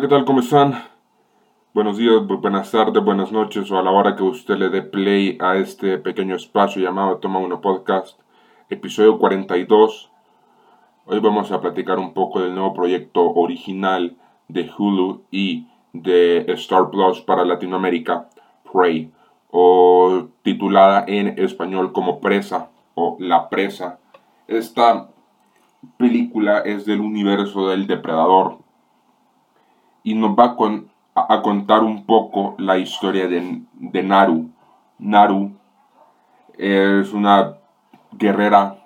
¿Qué tal? ¿Cómo están? Buenos días, buenas tardes, buenas noches o a la hora que usted le dé play a este pequeño espacio llamado Toma Uno Podcast, episodio 42. Hoy vamos a platicar un poco del nuevo proyecto original de Hulu y de Star Plus para Latinoamérica, Prey, o titulada en español como Presa o La Presa. Esta película es del universo del depredador y nos va a, contar un poco la historia de, de Naru. Naru es una guerrera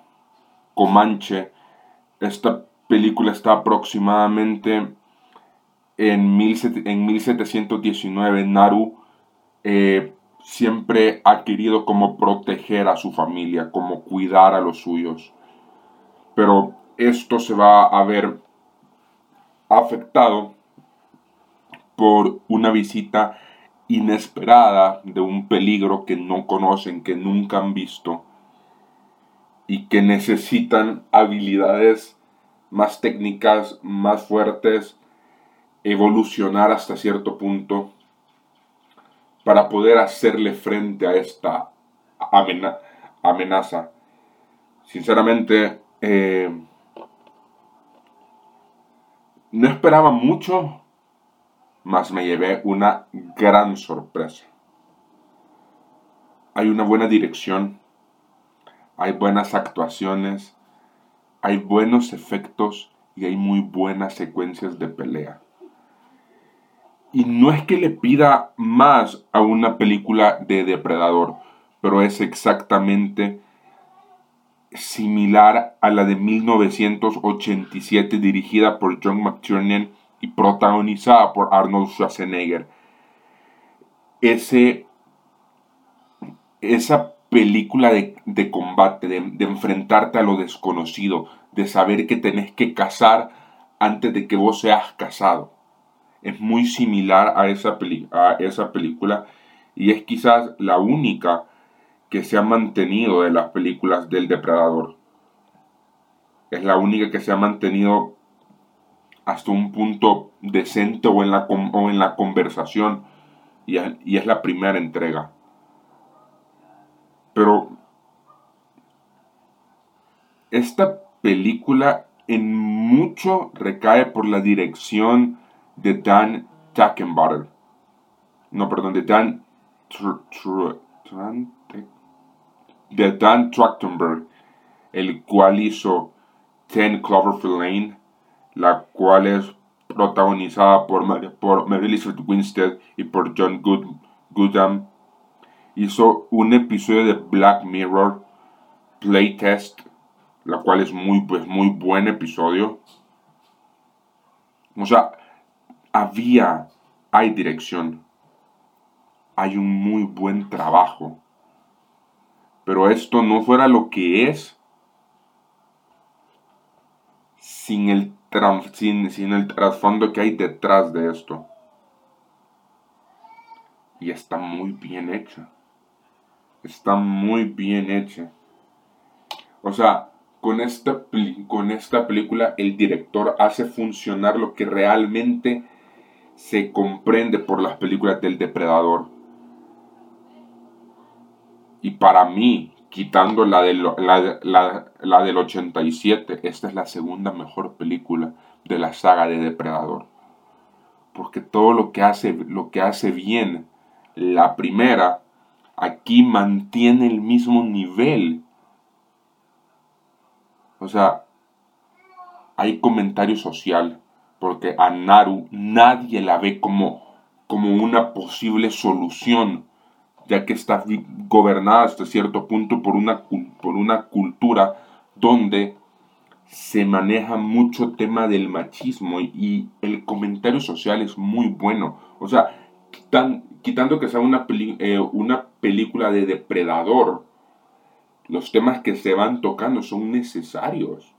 comanche. Esta película está aproximadamente en, en 1719. Naru eh, siempre ha querido como proteger a su familia, como cuidar a los suyos. Pero esto se va a ver afectado por una visita inesperada de un peligro que no conocen, que nunca han visto y que necesitan habilidades más técnicas, más fuertes, evolucionar hasta cierto punto para poder hacerle frente a esta amenaza. Sinceramente, eh, no esperaba mucho mas me llevé una gran sorpresa. Hay una buena dirección, hay buenas actuaciones, hay buenos efectos y hay muy buenas secuencias de pelea. Y no es que le pida más a una película de Depredador, pero es exactamente similar a la de 1987 dirigida por John McTiernan y protagonizada por Arnold Schwarzenegger. Ese, esa película de, combate, de, enfrentarte a lo desconocido, de saber que tenés que cazar antes de que vos seas casado. Es muy similar a esa, a esa película y es quizás la única que se ha mantenido de las películas del depredador. Es la única que se ha mantenido hasta un punto decente o en la, en la conversación y, es la primera entrega. Pero esta película en mucho recae por la dirección de Dan Tackenbutter. No, perdón, de Dan, de Dan Trachtenberg, el cual hizo Ten Cloverfield Lane, la cual es protagonizada por, por Mary Elizabeth Winstead y por John Good. Hizo un episodio de Black Mirror, Playtest, la cual es muy, pues, muy buen episodio. O sea, había, hay dirección, hay un muy buen trabajo. Pero esto no fuera lo que es sin el sin, el trasfondo que hay detrás de esto. Y está muy bien hecha. Está muy bien hecha. O sea, con esta, con esta película el director hace funcionar lo que realmente se comprende por las películas del depredador. Y para mí, quitando la del, la, del 87, esta es la segunda mejor película de la saga de Depredador. Porque todo lo que hace, lo que hace bien la primera, aquí mantiene el mismo nivel. O sea, hay comentario social, porque a Naru nadie la ve como, como una posible solución ya que está gobernada hasta cierto punto por una, por una cultura donde se maneja mucho tema del machismo y, el comentario social es muy bueno. O sea, quitando que sea una, eh, una película de depredador, los temas que se van tocando son necesarios.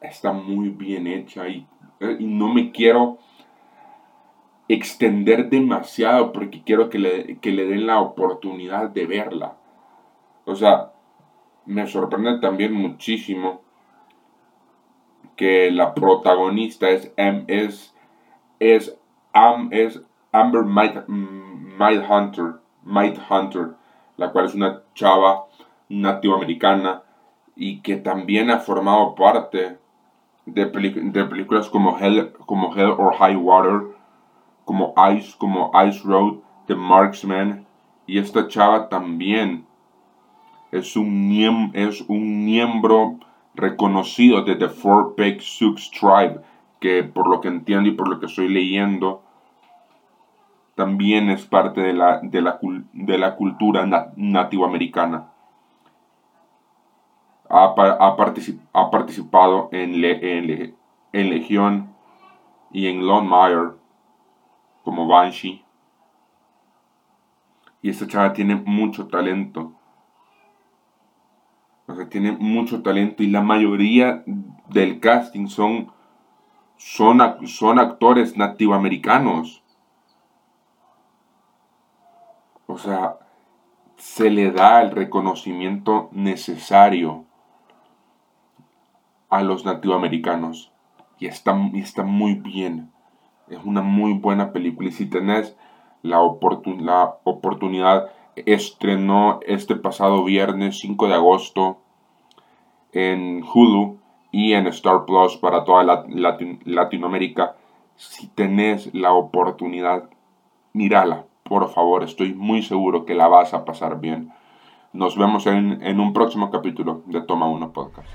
Está muy bien hecha y, eh, y no me quiero extender demasiado porque quiero que le, le den la oportunidad de verla. O sea, me sorprende también muchísimo que la protagonista es, es, es, es Amber Might, Hunter, Might Hunter, la cual es una chava nativoamericana y que también ha formado parte de, de películas como Hell, como Hell or High Water, como Ice, como Ice Road, The Marksman, y esta chava también es un, miembro reconocido de The Four Big Sioux Tribe, que por lo que entiendo y por lo que estoy leyendo, también es parte de la, de la, cultura nativoamericana. Ha, participado en, Legión y en Lone como Banshee. Y esta chava tiene mucho talento. O sea, tiene mucho talento y la mayoría del casting son, son, son actores nativoamericanos. O sea, se le da el reconocimiento necesario a los nativoamericanos. Y está, está muy bien. Es una muy buena película. Y si tenés la, la oportunidad, estrenó este pasado viernes 5 de agosto en Hulu y en Star Plus para toda Latinoamérica. Si tenés la oportunidad, mírala por favor, estoy muy seguro que la vas a pasar bien. Nos vemos en, en un próximo capítulo de Toma 1 Podcast.